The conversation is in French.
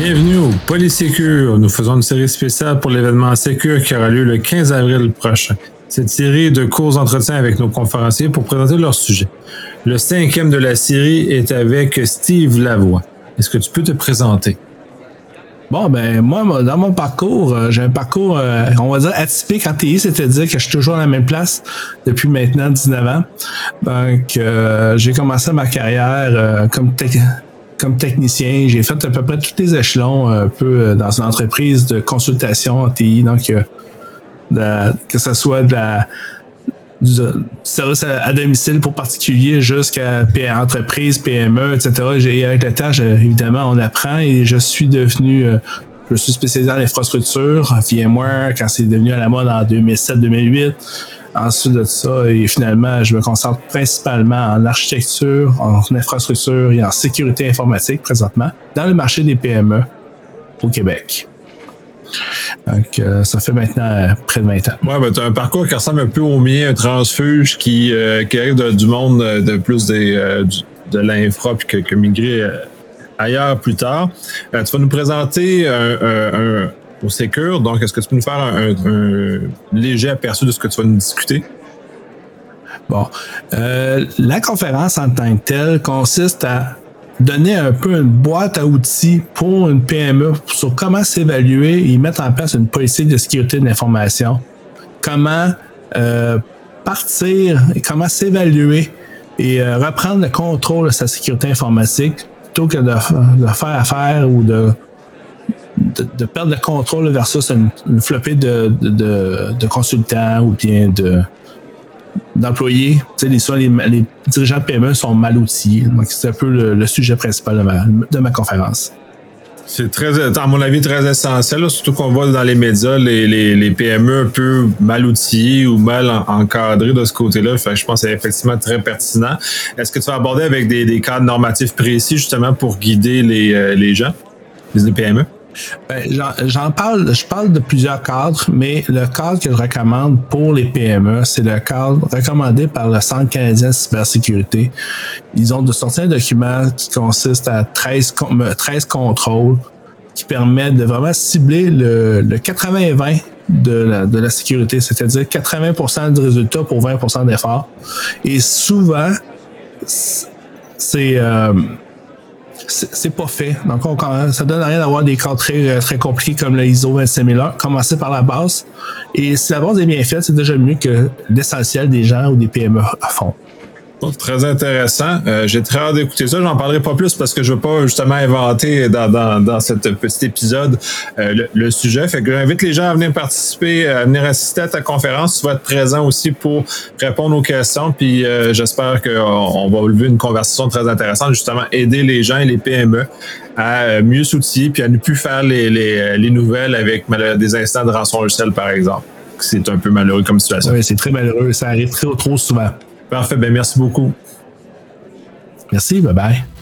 Bienvenue au Polysécure. Nous faisons une série spéciale pour l'événement Sécure qui aura lieu le 15 avril prochain. Cette série de courts entretiens avec nos conférenciers pour présenter leur sujet. Le cinquième de la série est avec Steve Lavoie. Est-ce que tu peux te présenter? Bon, ben moi, dans mon parcours, euh, j'ai un parcours, euh, on va dire, atypique en TI, c'est-à-dire que je suis toujours à la même place depuis maintenant 19 ans. Donc, euh, j'ai commencé ma carrière comme, comme technicien. J'ai fait à peu près tous les échelons un peu dans une entreprise de consultation en TI. Donc, que ce soit de la du service à, domicile pour particulier jusqu'à entreprise, PME, etc. J'ai, avec le temps, évidemment, on apprend et je suis devenu, euh, je suis spécialisé en infrastructure, VMware, quand c'est devenu à la mode en 2007-2008. Ensuite de ça, et finalement, je me concentre principalement en architecture, en infrastructure et en sécurité informatique présentement dans le marché des PME au Québec. Donc, euh, ça fait maintenant euh, près de 20 ans. Ouais, ben, tu as un parcours qui ressemble un peu au mien, un transfuge qui, euh, qui arrive du monde de plus des, de l'infra puis que, que migrer ailleurs plus tard. tu vas nous présenter un, un, au Secure. Donc, est-ce que tu peux nous faire un, un, léger aperçu de ce que tu vas nous discuter? Bon. la conférence en tant que telle consiste à donner un peu une boîte à outils pour une PME sur comment s'évaluer et mettre en place une politique de sécurité de l'information, comment euh, partir et comment s'évaluer et euh, reprendre le contrôle de sa sécurité informatique plutôt que de, faire affaire ou de, de, perdre le contrôle versus une, une flopée de, de, consultants ou bien de, d'employés, les, les, les dirigeants de PME sont mal outillés. Donc, c'est un peu le, sujet principal de ma, de ma conférence. C'est très, à mon avis, très essentiel, surtout qu'on voit dans les médias les, les, PME un peu mal outillés ou mal encadrés de ce côté-là. Je pense que c'est effectivement très pertinent. Est-ce que tu vas aborder avec des, des cadres normatifs précis justement pour guider les, euh, les gens, les PME? Ben, j'en parle, je parle de plusieurs cadres, mais le cadre que je recommande pour les PME, c'est le cadre recommandé par le Centre canadien de cybersécurité. Ils ont de sortir un document qui consiste à 13, 13 contrôles qui permettent de vraiment cibler le, le 80-20 de la, de la sécurité, c'est-à-dire 80% de résultats pour 20% d'efforts. Et souvent, c'est... Euh, c'est pas fait. Donc, on, ça donne rien d'avoir des cadres très, euh, très compliqués comme le ISO 25000. Commencer par la base. Et si la base est bien faite, c'est déjà mieux que l'essentiel des gens ou des PME à Très intéressant. Euh, j'ai très hâte d'écouter ça. J'en parlerai pas plus parce que je veux pas justement inventer dans, dans, dans cet petit épisode euh, le, sujet. Fait que j'invite les gens à venir participer, à venir assister à ta conférence. Tu vas être présent aussi pour répondre aux questions. Puis euh, j'espère qu'on va lever une conversation très intéressante, justement aider les gens et les PME à mieux s'outiller puis à ne plus faire les, les, les nouvelles avec des instants de rançon logiciel, par exemple. C'est un peu malheureux comme situation. Oui, c'est très malheureux. Ça arrive très trop souvent. Parfait, ben merci beaucoup. Merci, bye bye.